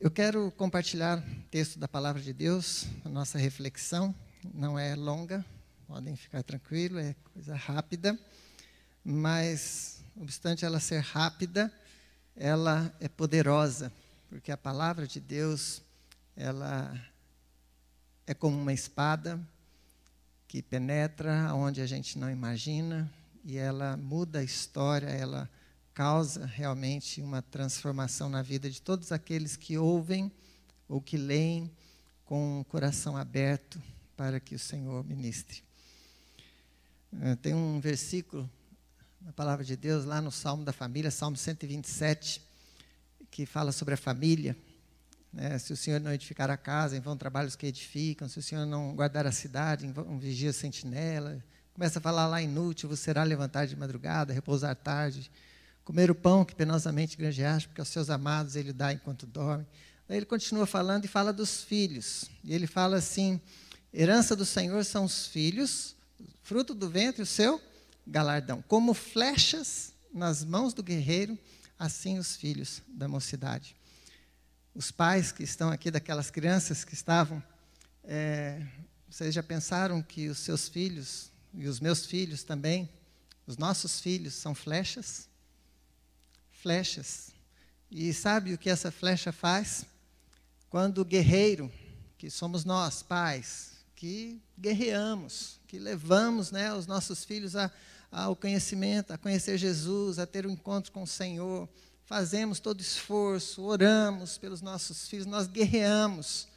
Eu quero compartilhar o texto da palavra de Deus, a nossa reflexão, não é longa, podem ficar tranquilos, é coisa rápida, mas, obstante ela ser rápida, ela é poderosa porque a palavra de Deus, ela é como uma espada que penetra onde a gente não imagina e ela muda a história, ela causa realmente uma transformação na vida de todos aqueles que ouvem ou que leem com o coração aberto para que o Senhor ministre. Eh, tem um versículo na palavra de Deus lá no Salmo da Família, Salmo 127, que fala sobre a família. Né? Se o Senhor não edificar a casa, em vão trabalhos que edificam. Se o Senhor não guardar a cidade, em vão vigia sentinela. Começa a falar lá inútil, você será levantar de madrugada, repousar tarde, comer o pão que penosamente granjeaste, porque aos seus amados ele dá enquanto dorme. Daí ele continua falando e fala dos filhos. E ele fala assim: herança do Senhor são os filhos, fruto do ventre, o seu galardão. Como flechas nas mãos do guerreiro, assim os filhos da mocidade. Os pais que estão aqui, daquelas crianças que estavam, é, vocês já pensaram que os seus filhos e os meus filhos também, os nossos filhos são flechas. Flechas. E sabe o que essa flecha faz? Quando o guerreiro, que somos nós, pais, que guerreamos, que levamos né, os nossos filhos a, ao conhecimento, a conhecer Jesus, a ter um encontro com o Senhor, fazemos todo esforço, oramos pelos nossos filhos, nós guerreamos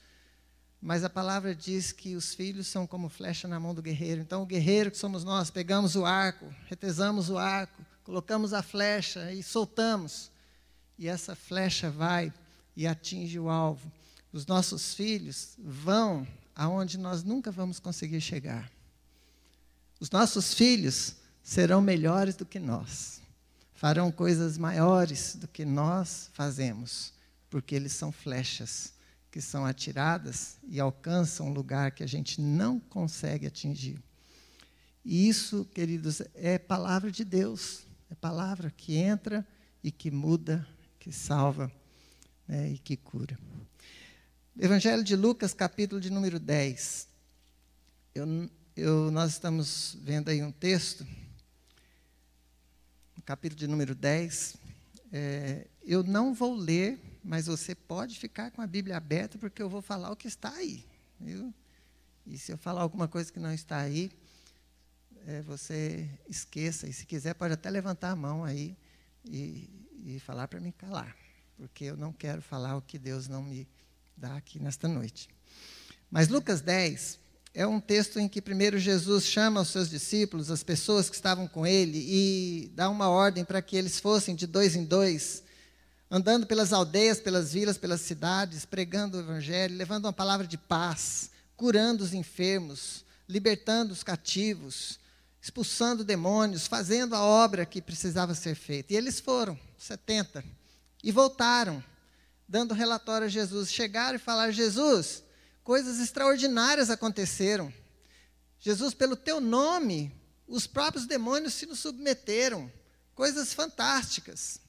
mas a palavra diz que os filhos são como flecha na mão do guerreiro. Então, o guerreiro que somos nós, pegamos o arco, retesamos o arco, colocamos a flecha e soltamos. E essa flecha vai e atinge o alvo. Os nossos filhos vão aonde nós nunca vamos conseguir chegar. Os nossos filhos serão melhores do que nós. Farão coisas maiores do que nós fazemos, porque eles são flechas que são atiradas e alcançam um lugar que a gente não consegue atingir. E isso, queridos, é palavra de Deus, é palavra que entra e que muda, que salva né, e que cura. Evangelho de Lucas, capítulo de número 10. Eu, eu, nós estamos vendo aí um texto, capítulo de número 10. É, eu não vou ler mas você pode ficar com a Bíblia aberta, porque eu vou falar o que está aí. Viu? E se eu falar alguma coisa que não está aí, é, você esqueça. E se quiser, pode até levantar a mão aí e, e falar para me calar, porque eu não quero falar o que Deus não me dá aqui nesta noite. Mas Lucas 10 é um texto em que primeiro Jesus chama os seus discípulos, as pessoas que estavam com ele, e dá uma ordem para que eles fossem de dois em dois andando pelas aldeias, pelas vilas, pelas cidades, pregando o evangelho, levando uma palavra de paz, curando os enfermos, libertando os cativos, expulsando demônios, fazendo a obra que precisava ser feita. E eles foram, 70, e voltaram, dando relatório a Jesus. Chegaram e falaram: Jesus, coisas extraordinárias aconteceram. Jesus, pelo teu nome, os próprios demônios se nos submeteram. Coisas fantásticas.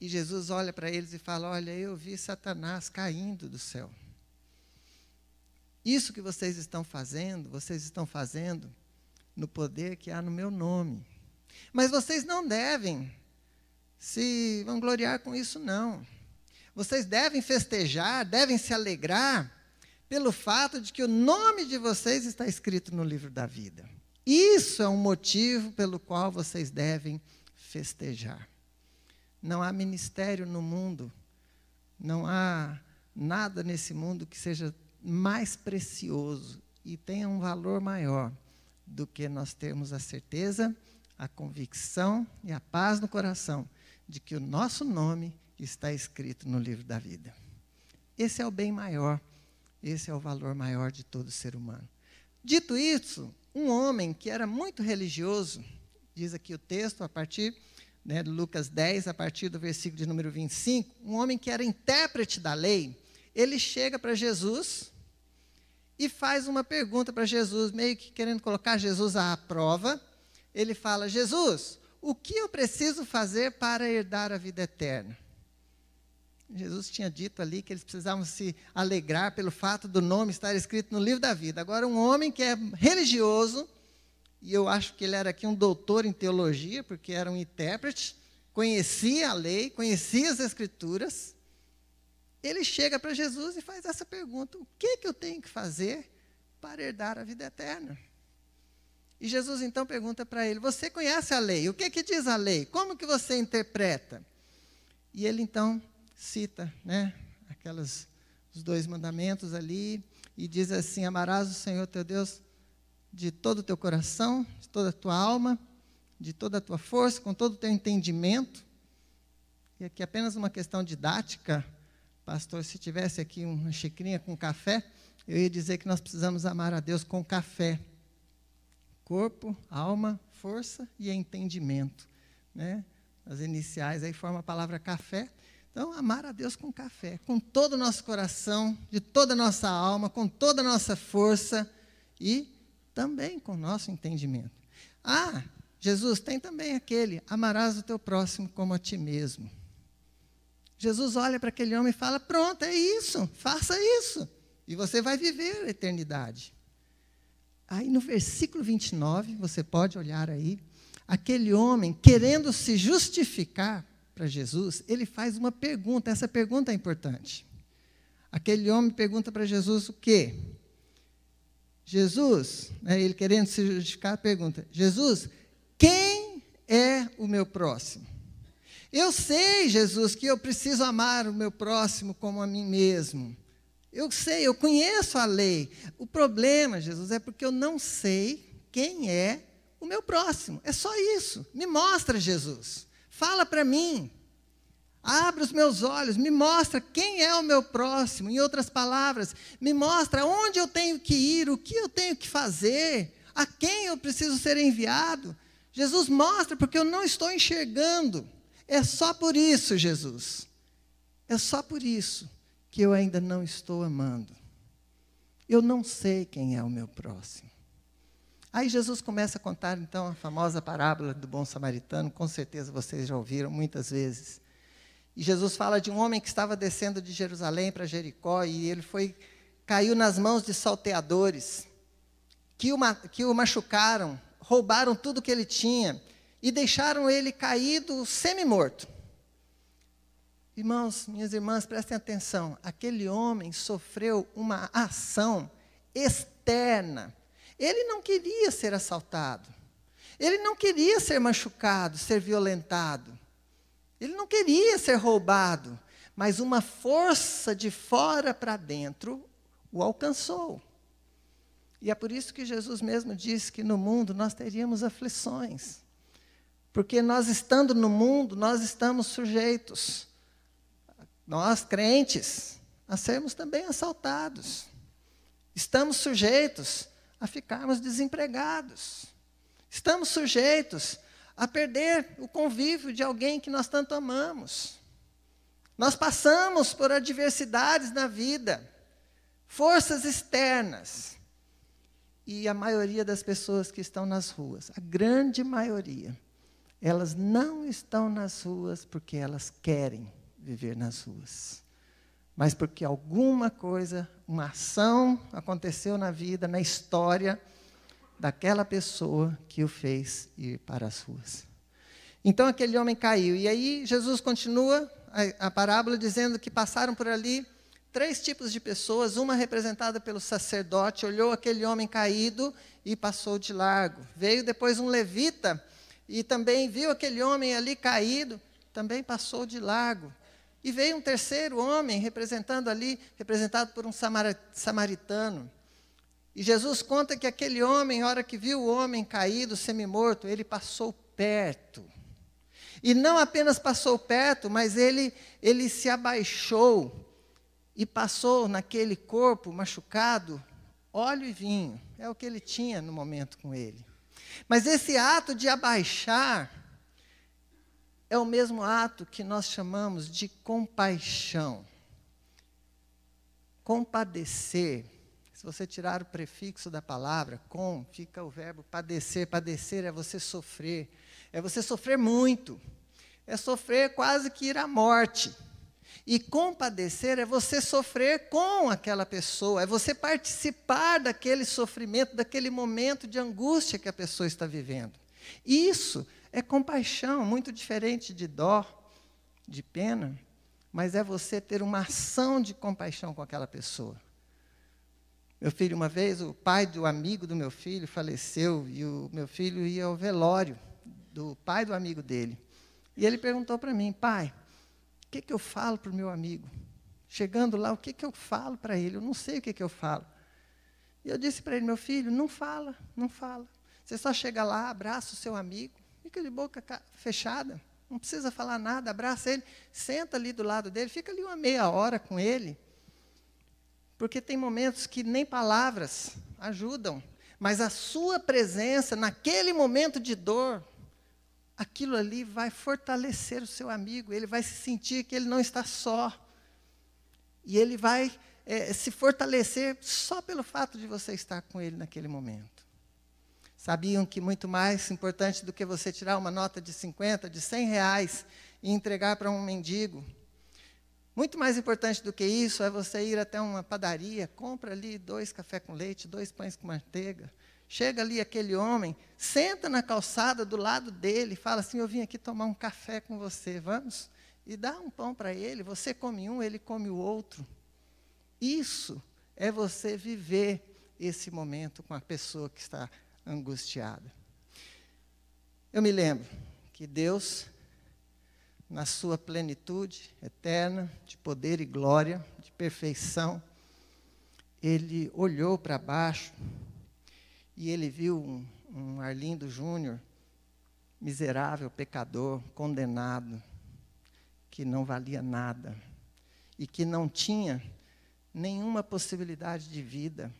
E Jesus olha para eles e fala: Olha, eu vi Satanás caindo do céu. Isso que vocês estão fazendo, vocês estão fazendo no poder que há no meu nome. Mas vocês não devem se vangloriar com isso, não. Vocês devem festejar, devem se alegrar pelo fato de que o nome de vocês está escrito no livro da vida. Isso é um motivo pelo qual vocês devem festejar. Não há ministério no mundo, não há nada nesse mundo que seja mais precioso e tenha um valor maior do que nós termos a certeza, a convicção e a paz no coração de que o nosso nome está escrito no livro da vida. Esse é o bem maior, esse é o valor maior de todo ser humano. Dito isso, um homem que era muito religioso, diz aqui o texto, a partir né, Lucas 10, a partir do versículo de número 25, um homem que era intérprete da lei, ele chega para Jesus e faz uma pergunta para Jesus, meio que querendo colocar Jesus à prova. Ele fala: Jesus, o que eu preciso fazer para herdar a vida eterna? Jesus tinha dito ali que eles precisavam se alegrar pelo fato do nome estar escrito no livro da vida. Agora, um homem que é religioso, e eu acho que ele era aqui um doutor em teologia, porque era um intérprete, conhecia a lei, conhecia as escrituras. Ele chega para Jesus e faz essa pergunta: o que, que eu tenho que fazer para herdar a vida eterna? E Jesus então pergunta para ele: Você conhece a lei? O que, que diz a lei? Como que você interpreta? E ele então cita, né, aquelas os dois mandamentos ali, e diz assim: Amarás o Senhor teu Deus de todo o teu coração, de toda a tua alma, de toda a tua força, com todo o teu entendimento. E aqui apenas uma questão didática, pastor, se tivesse aqui uma xicrinha com café, eu ia dizer que nós precisamos amar a Deus com café. Corpo, alma, força e entendimento. Né? As iniciais aí formam a palavra café. Então, amar a Deus com café, com todo o nosso coração, de toda a nossa alma, com toda a nossa força e também com o nosso entendimento. Ah, Jesus tem também aquele: amarás o teu próximo como a ti mesmo. Jesus olha para aquele homem e fala: pronto, é isso, faça isso, e você vai viver a eternidade. Aí no versículo 29, você pode olhar aí, aquele homem, querendo se justificar para Jesus, ele faz uma pergunta, essa pergunta é importante. Aquele homem pergunta para Jesus o quê? Jesus, né, ele querendo se justificar, pergunta: Jesus, quem é o meu próximo? Eu sei, Jesus, que eu preciso amar o meu próximo como a mim mesmo. Eu sei, eu conheço a lei. O problema, Jesus, é porque eu não sei quem é o meu próximo. É só isso. Me mostra, Jesus. Fala para mim. Abre os meus olhos, me mostra quem é o meu próximo. Em outras palavras, me mostra onde eu tenho que ir, o que eu tenho que fazer, a quem eu preciso ser enviado. Jesus mostra, porque eu não estou enxergando. É só por isso, Jesus. É só por isso que eu ainda não estou amando. Eu não sei quem é o meu próximo. Aí Jesus começa a contar então a famosa parábola do bom samaritano, com certeza vocês já ouviram muitas vezes. E Jesus fala de um homem que estava descendo de Jerusalém para Jericó e ele foi caiu nas mãos de salteadores que o, que o machucaram, roubaram tudo que ele tinha e deixaram ele caído semi-morto. Irmãos, minhas irmãs, prestem atenção. Aquele homem sofreu uma ação externa. Ele não queria ser assaltado. Ele não queria ser machucado, ser violentado. Ele não queria ser roubado. Mas uma força de fora para dentro o alcançou. E é por isso que Jesus mesmo disse que no mundo nós teríamos aflições. Porque nós estando no mundo, nós estamos sujeitos nós crentes, a sermos também assaltados. Estamos sujeitos a ficarmos desempregados. Estamos sujeitos a perder o convívio de alguém que nós tanto amamos. Nós passamos por adversidades na vida, forças externas. E a maioria das pessoas que estão nas ruas, a grande maioria, elas não estão nas ruas porque elas querem viver nas ruas. Mas porque alguma coisa, uma ação aconteceu na vida, na história daquela pessoa que o fez ir para as ruas. Então aquele homem caiu. E aí Jesus continua a, a parábola dizendo que passaram por ali três tipos de pessoas, uma representada pelo sacerdote, olhou aquele homem caído e passou de largo. Veio depois um levita e também viu aquele homem ali caído, também passou de largo. E veio um terceiro homem, representando ali, representado por um samaritano. E Jesus conta que aquele homem, na hora que viu o homem caído, semi-morto, ele passou perto. E não apenas passou perto, mas ele, ele se abaixou e passou naquele corpo machucado óleo e vinho. É o que ele tinha no momento com ele. Mas esse ato de abaixar é o mesmo ato que nós chamamos de compaixão. Compadecer, se você tirar o prefixo da palavra, com, fica o verbo padecer. Padecer é você sofrer, é você sofrer muito, é sofrer quase que ir à morte. E compadecer é você sofrer com aquela pessoa, é você participar daquele sofrimento, daquele momento de angústia que a pessoa está vivendo. Isso é compaixão, muito diferente de dó, de pena, mas é você ter uma ação de compaixão com aquela pessoa. Meu filho, uma vez, o pai do amigo do meu filho faleceu e o meu filho ia ao velório do pai do amigo dele. E ele perguntou para mim, pai, o que, que eu falo para o meu amigo? Chegando lá, o que, que eu falo para ele? Eu não sei o que, que eu falo. E eu disse para ele, meu filho, não fala, não fala. Você só chega lá, abraça o seu amigo, fica de boca fechada, não precisa falar nada, abraça ele, senta ali do lado dele, fica ali uma meia hora com ele. Porque tem momentos que nem palavras ajudam, mas a sua presença naquele momento de dor, aquilo ali vai fortalecer o seu amigo, ele vai se sentir que ele não está só. E ele vai é, se fortalecer só pelo fato de você estar com ele naquele momento. Sabiam que muito mais importante do que você tirar uma nota de 50, de 100 reais e entregar para um mendigo, muito mais importante do que isso é você ir até uma padaria, compra ali dois café com leite, dois pães com manteiga. Chega ali aquele homem, senta na calçada do lado dele, fala assim: Eu vim aqui tomar um café com você, vamos? E dá um pão para ele, você come um, ele come o outro. Isso é você viver esse momento com a pessoa que está angustiada. Eu me lembro que Deus na sua plenitude eterna, de poder e glória, de perfeição, ele olhou para baixo e ele viu um, um Arlindo Júnior, miserável, pecador, condenado, que não valia nada e que não tinha nenhuma possibilidade de vida,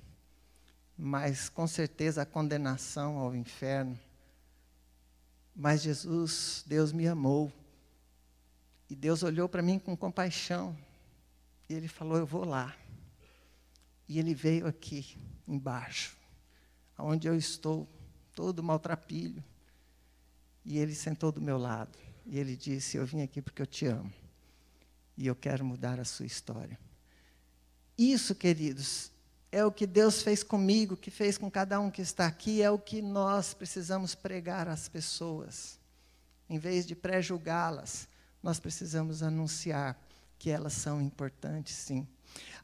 mas com certeza a condenação ao inferno. Mas Jesus, Deus me amou e Deus olhou para mim com compaixão. E Ele falou: Eu vou lá. E Ele veio aqui, embaixo, onde eu estou, todo maltrapilho. E Ele sentou do meu lado. E Ele disse: Eu vim aqui porque eu te amo. E eu quero mudar a sua história. Isso, queridos, é o que Deus fez comigo, que fez com cada um que está aqui, é o que nós precisamos pregar às pessoas. Em vez de pré-julgá-las, nós precisamos anunciar que elas são importantes, sim.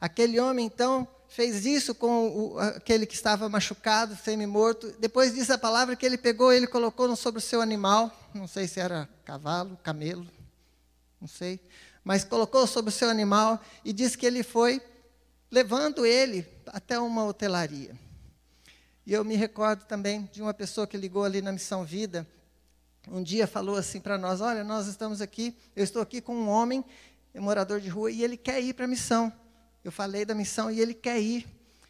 Aquele homem, então, fez isso com o, aquele que estava machucado, semi-morto. Depois diz a palavra que ele pegou, ele colocou sobre o seu animal, não sei se era cavalo, camelo, não sei, mas colocou sobre o seu animal e diz que ele foi levando ele até uma hotelaria. E eu me recordo também de uma pessoa que ligou ali na Missão Vida, um dia falou assim para nós: Olha, nós estamos aqui, eu estou aqui com um homem, é morador de rua, e ele quer ir para a missão. Eu falei da missão e ele quer ir.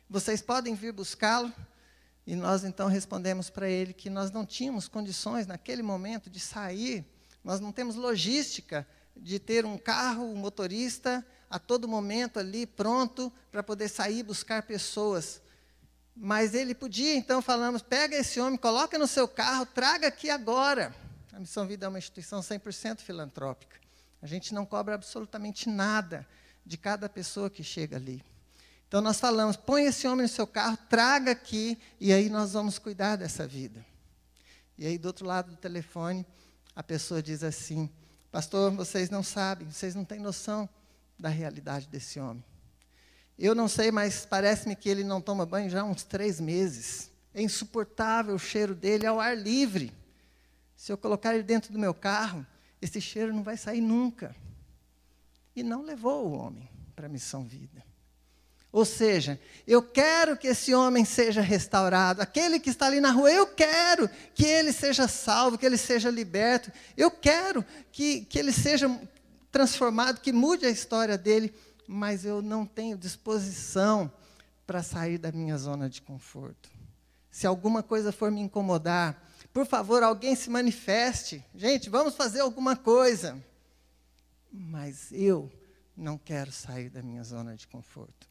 Vocês podem vir buscá-lo? E nós então respondemos para ele que nós não tínhamos condições naquele momento de sair, nós não temos logística de ter um carro, um motorista a todo momento ali pronto para poder sair buscar pessoas. Mas ele podia, então falamos, pega esse homem, coloca no seu carro, traga aqui agora. A Missão Vida é uma instituição 100% filantrópica. A gente não cobra absolutamente nada de cada pessoa que chega ali. Então nós falamos, põe esse homem no seu carro, traga aqui, e aí nós vamos cuidar dessa vida. E aí do outro lado do telefone, a pessoa diz assim, pastor, vocês não sabem, vocês não têm noção da realidade desse homem. Eu não sei, mas parece-me que ele não toma banho já há uns três meses. É insuportável o cheiro dele ao ar livre. Se eu colocar ele dentro do meu carro, esse cheiro não vai sair nunca. E não levou o homem para a missão vida. Ou seja, eu quero que esse homem seja restaurado. Aquele que está ali na rua, eu quero que ele seja salvo, que ele seja liberto. Eu quero que, que ele seja transformado, que mude a história dele mas eu não tenho disposição para sair da minha zona de conforto. Se alguma coisa for me incomodar, por favor, alguém se manifeste. Gente, vamos fazer alguma coisa. Mas eu não quero sair da minha zona de conforto.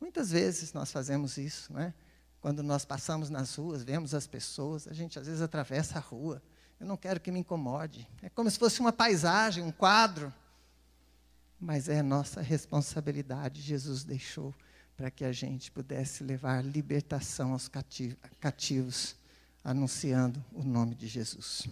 Muitas vezes nós fazemos isso, né? Quando nós passamos nas ruas, vemos as pessoas, a gente às vezes atravessa a rua. Eu não quero que me incomode. É como se fosse uma paisagem, um quadro mas é nossa responsabilidade. Jesus deixou para que a gente pudesse levar libertação aos cativos, anunciando o nome de Jesus.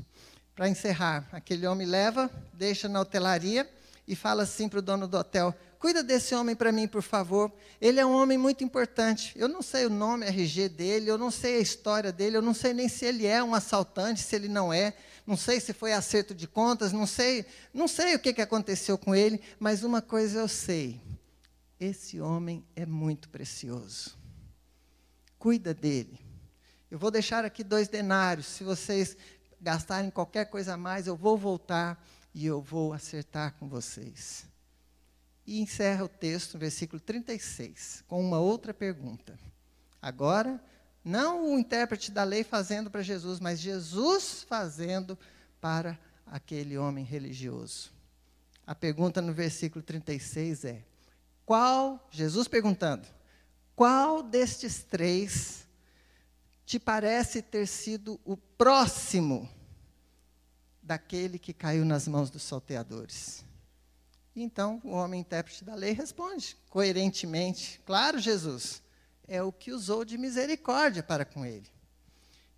Para encerrar, aquele homem leva, deixa na hotelaria e fala assim para o dono do hotel: Cuida desse homem para mim, por favor. Ele é um homem muito importante. Eu não sei o nome, RG dele, eu não sei a história dele, eu não sei nem se ele é um assaltante, se ele não é não sei se foi acerto de contas, não sei, não sei o que, que aconteceu com ele, mas uma coisa eu sei: esse homem é muito precioso. Cuida dele. Eu vou deixar aqui dois denários. Se vocês gastarem qualquer coisa a mais, eu vou voltar e eu vou acertar com vocês. E encerra o texto, no versículo 36, com uma outra pergunta. Agora, não o intérprete da lei fazendo para Jesus, mas Jesus fazendo para aquele homem religioso. A pergunta no versículo 36 é: qual, Jesus perguntando, qual destes três te parece ter sido o próximo daquele que caiu nas mãos dos salteadores? Então, o homem intérprete da lei responde coerentemente: Claro, Jesus, é o que usou de misericórdia para com ele.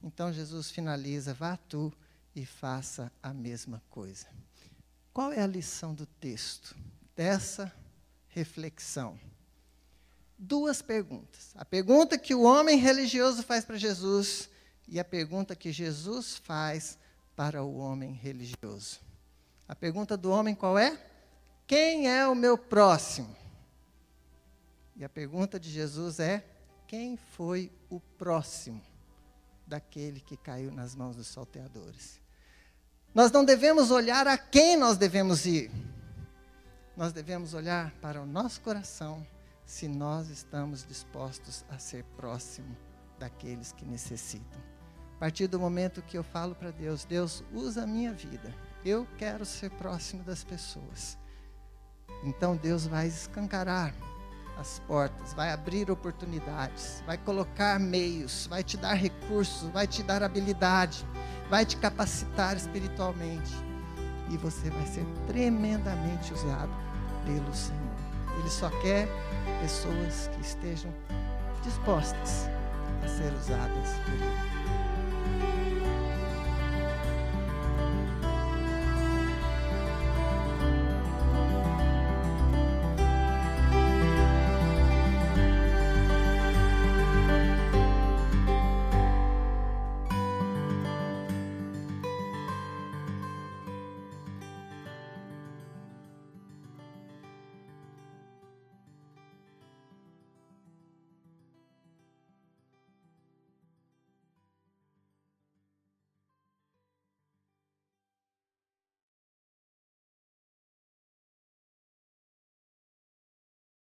Então, Jesus finaliza: Vá tu e faça a mesma coisa. Qual é a lição do texto dessa reflexão? Duas perguntas. A pergunta que o homem religioso faz para Jesus e a pergunta que Jesus faz para o homem religioso. A pergunta do homem qual é? Quem é o meu próximo? E a pergunta de Jesus é: quem foi o próximo daquele que caiu nas mãos dos salteadores? Nós não devemos olhar a quem nós devemos ir. Nós devemos olhar para o nosso coração se nós estamos dispostos a ser próximo daqueles que necessitam. A partir do momento que eu falo para Deus, Deus, usa a minha vida. Eu quero ser próximo das pessoas. Então Deus vai escancarar as portas, vai abrir oportunidades, vai colocar meios, vai te dar recursos, vai te dar habilidade, vai te capacitar espiritualmente. E você vai ser tremendamente usado pelo Senhor. Ele só quer pessoas que estejam dispostas a ser usadas por Ele.